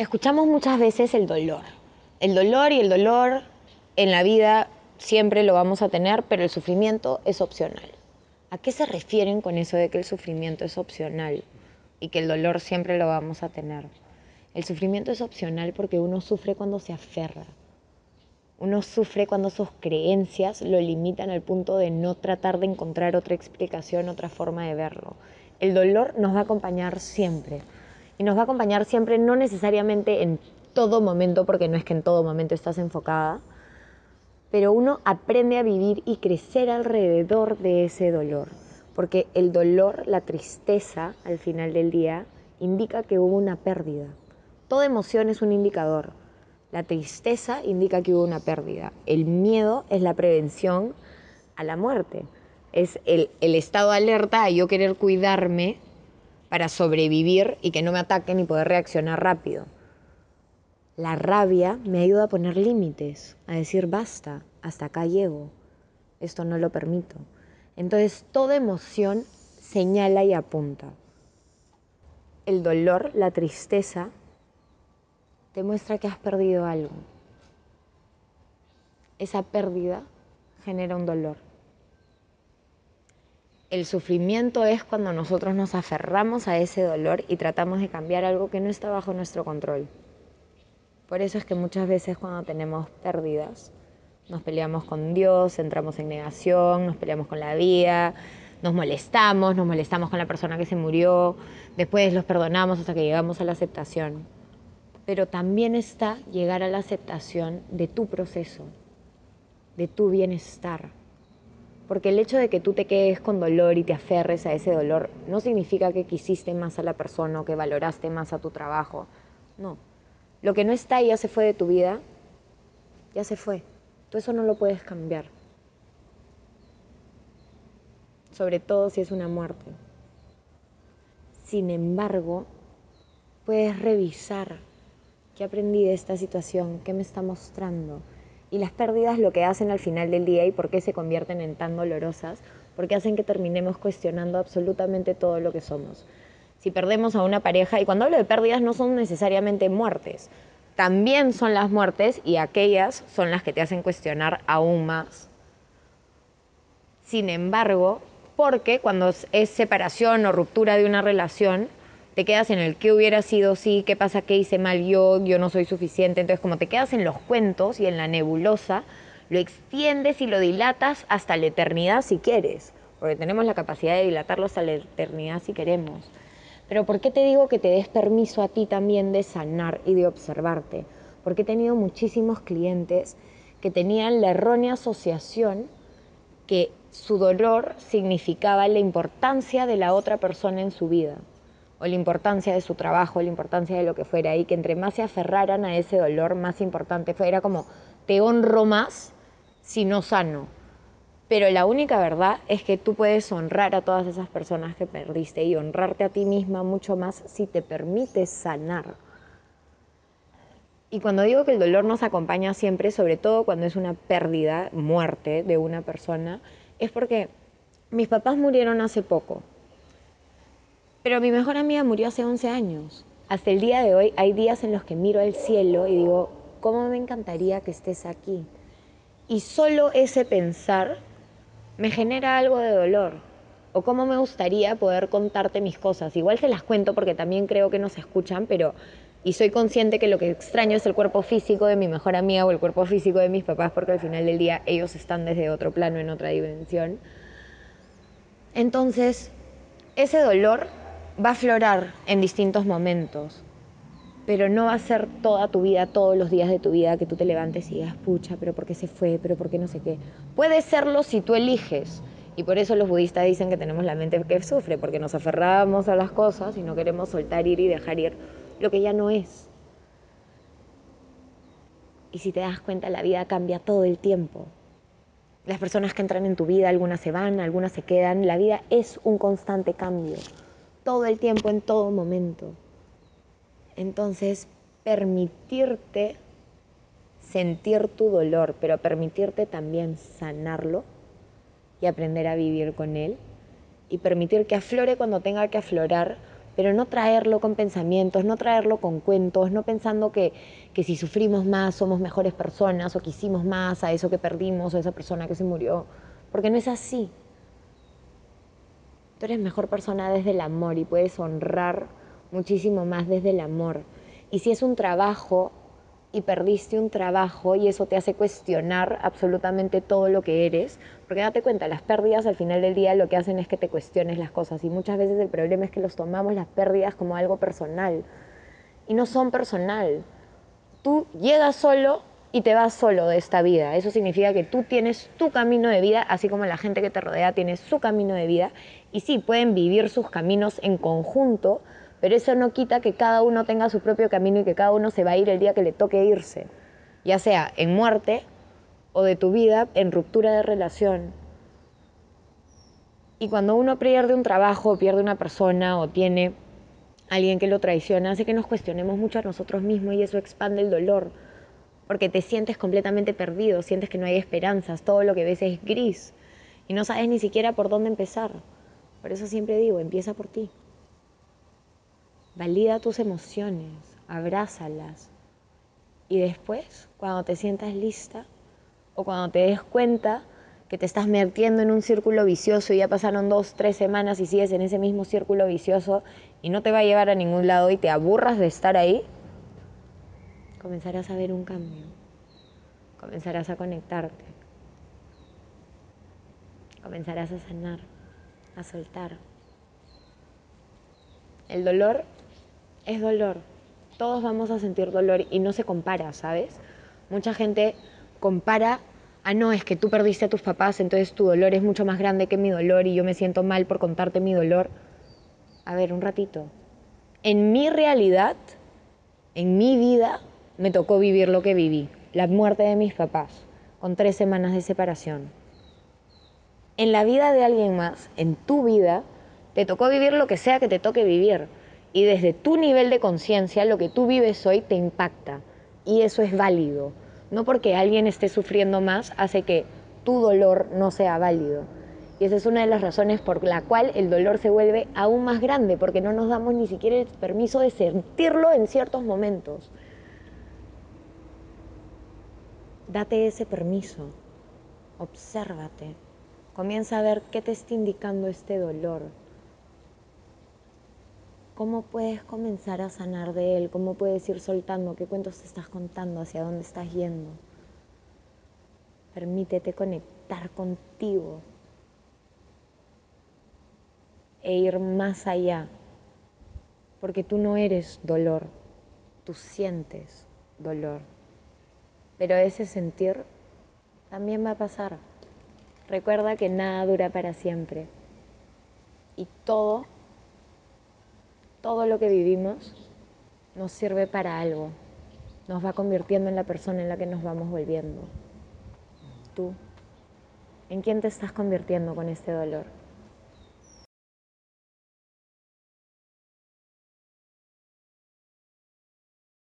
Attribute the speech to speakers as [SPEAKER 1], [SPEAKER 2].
[SPEAKER 1] Escuchamos muchas veces el dolor. El dolor y el dolor en la vida siempre lo vamos a tener, pero el sufrimiento es opcional. ¿A qué se refieren con eso de que el sufrimiento es opcional y que el dolor siempre lo vamos a tener? El sufrimiento es opcional porque uno sufre cuando se aferra. Uno sufre cuando sus creencias lo limitan al punto de no tratar de encontrar otra explicación, otra forma de verlo. El dolor nos va a acompañar siempre. Y nos va a acompañar siempre, no necesariamente en todo momento, porque no es que en todo momento estás enfocada, pero uno aprende a vivir y crecer alrededor de ese dolor. Porque el dolor, la tristeza al final del día, indica que hubo una pérdida. Toda emoción es un indicador. La tristeza indica que hubo una pérdida. El miedo es la prevención a la muerte. Es el, estado alerta a yo querer cuidarme para sobrevivir y que no me ataquen y poder reaccionar rápido. La rabia me ayuda a poner límites, a decir basta, hasta acá llego, esto no lo permito. Entonces toda emoción señala y apunta. El dolor, la tristeza, te muestra que has perdido algo. Esa pérdida genera un dolor. El sufrimiento es cuando nosotros nos aferramos a ese dolor y tratamos de cambiar algo que no está bajo nuestro control. Por eso es que muchas veces cuando tenemos pérdidas, nos peleamos con Dios, entramos en negación, nos peleamos con la vida, nos molestamos, nos molestamos con la persona que se murió, después los perdonamos hasta que llegamos a la aceptación pero también está llegar a la aceptación de tu proceso, de tu bienestar. Porque el hecho de que tú te quedes con dolor y te aferres a ese dolor no significa que quisiste más a la persona o que valoraste más a tu trabajo. No. Lo que no está y ya se fue de tu vida, ya se fue. Tú eso no lo puedes cambiar. Sobre todo si es una muerte. Sin embargo, puedes revisar ¿Qué aprendí de esta situación? ¿Qué me está mostrando? Y las pérdidas lo que hacen al final del día y por qué se convierten en tan dolorosas, porque hacen que terminemos cuestionando absolutamente todo lo que somos. Si perdemos a una pareja, y cuando hablo de pérdidas no son necesariamente muertes, también son las muertes y aquellas son las que te hacen cuestionar aún más. Sin embargo, porque cuando es separación o ruptura de una relación, te quedas en el qué hubiera sido sí, qué pasa, qué hice mal yo, yo no soy suficiente. Entonces, como te quedas en los cuentos y en la nebulosa, lo extiendes y lo dilatas hasta la eternidad si quieres, porque tenemos la capacidad de dilatarlo hasta la eternidad si queremos. Pero ¿por qué te digo que te des permiso a ti también de sanar y de observarte? Porque he tenido muchísimos clientes que tenían la errónea asociación que su dolor significaba la importancia de la otra persona en su vida o la importancia de su trabajo, la importancia de lo que fuera, y que entre más se aferraran a ese dolor, más importante fue. Era como, te honro más si no sano. Pero la única verdad es que tú puedes honrar a todas esas personas que perdiste y honrarte a ti misma mucho más si te permites sanar. Y cuando digo que el dolor nos acompaña siempre, sobre todo cuando es una pérdida, muerte de una persona, es porque mis papás murieron hace poco pero mi mejor amiga murió hace 11 años. Hasta el día de hoy hay días en los que miro al cielo y digo, ¿cómo me encantaría que estés aquí? Y solo ese pensar me genera algo de dolor. O cómo me gustaría poder contarte mis cosas. Igual se las cuento porque también creo que no se escuchan, pero... Y soy consciente que lo que extraño es el cuerpo físico de mi mejor amiga o el cuerpo físico de mis papás, porque al final del día ellos están desde otro plano, en otra dimensión. Entonces, ese dolor va a aflorar en distintos momentos, pero no va a ser toda tu vida, todos los días de tu vida que tú te levantes y digas, pucha, pero ¿por qué se fue? ¿Pero por qué no sé qué? Puede serlo si tú eliges. Y por eso los budistas dicen que tenemos la mente que sufre, porque nos aferramos a las cosas y no queremos soltar ir y dejar ir lo que ya no es. Y si te das cuenta, la vida cambia todo el tiempo. Las personas que entran en tu vida, algunas se van, algunas se quedan. La vida es un constante cambio todo el tiempo, en todo momento. Entonces, permitirte sentir tu dolor, pero permitirte también sanarlo y aprender a vivir con él y permitir que aflore cuando tenga que aflorar, pero no traerlo con pensamientos, no traerlo con cuentos, no pensando que, que si sufrimos más somos mejores personas o que hicimos más a eso que perdimos o a esa persona que se murió, porque no es así. Tú eres mejor persona desde el amor y puedes honrar muchísimo más desde el amor. Y si es un trabajo y perdiste un trabajo y eso te hace cuestionar absolutamente todo lo que eres, porque date cuenta, las pérdidas al final del día lo que hacen es que te cuestiones las cosas y muchas veces el problema es que los tomamos las pérdidas como algo personal y no son personal. Tú llegas solo y te vas solo de esta vida. Eso significa que tú tienes tu camino de vida, así como la gente que te rodea tiene su camino de vida y sí, pueden vivir sus caminos en conjunto, pero eso no quita que cada uno tenga su propio camino y que cada uno se va a ir el día que le toque irse, ya sea en muerte o de tu vida en ruptura de relación. Y cuando uno pierde un trabajo, pierde una persona o tiene alguien que lo traiciona, hace que nos cuestionemos mucho a nosotros mismos y eso expande el dolor, porque te sientes completamente perdido, sientes que no hay esperanzas, todo lo que ves es gris y no sabes ni siquiera por dónde empezar. Por eso siempre digo, empieza por ti. Valida tus emociones, abrázalas. Y después, cuando te sientas lista o cuando te des cuenta que te estás metiendo en un círculo vicioso y ya pasaron dos, tres semanas y sigues en ese mismo círculo vicioso y no te va a llevar a ningún lado y te aburras de estar ahí, comenzarás a ver un cambio, comenzarás a conectarte, comenzarás a sanar, a soltar. El dolor es dolor. Todos vamos a sentir dolor y no se compara, ¿sabes? Mucha gente compara, ah, no, es que tú perdiste a tus papás, entonces tu dolor es mucho más grande que mi dolor y yo me siento mal por contarte mi dolor. A ver, un ratito. En mi realidad, en mi vida, me tocó vivir lo que viví, la muerte de mis papás, con tres semanas de separación. En la vida de alguien más, en tu vida, te tocó vivir lo que sea que te toque vivir y desde tu nivel de conciencia lo que tú vives hoy te impacta y eso es válido. No porque alguien esté sufriendo más hace que tu dolor no sea válido. Y esa es una de las razones por la cual el dolor se vuelve aún más grande, porque no nos damos ni siquiera el permiso de sentirlo en ciertos momentos. Date ese permiso, obsérvate, comienza a ver qué te está indicando este dolor ¿Cómo puedes comenzar a sanar de él? ¿Cómo puedes ir soltando? ¿Qué cuentos te estás contando? ¿Hacia dónde estás yendo? Permítete conectar contigo e ir más allá, porque tú no eres dolor, tú sientes dolor, pero ese sentir también va a pasar. Recuerda que nada dura para siempre y todo todo lo que vivimos nos sirve para algo, nos va convirtiendo en la persona en la que nos vamos volviendo. Tú, ¿en quién te estás convirtiendo con este dolor?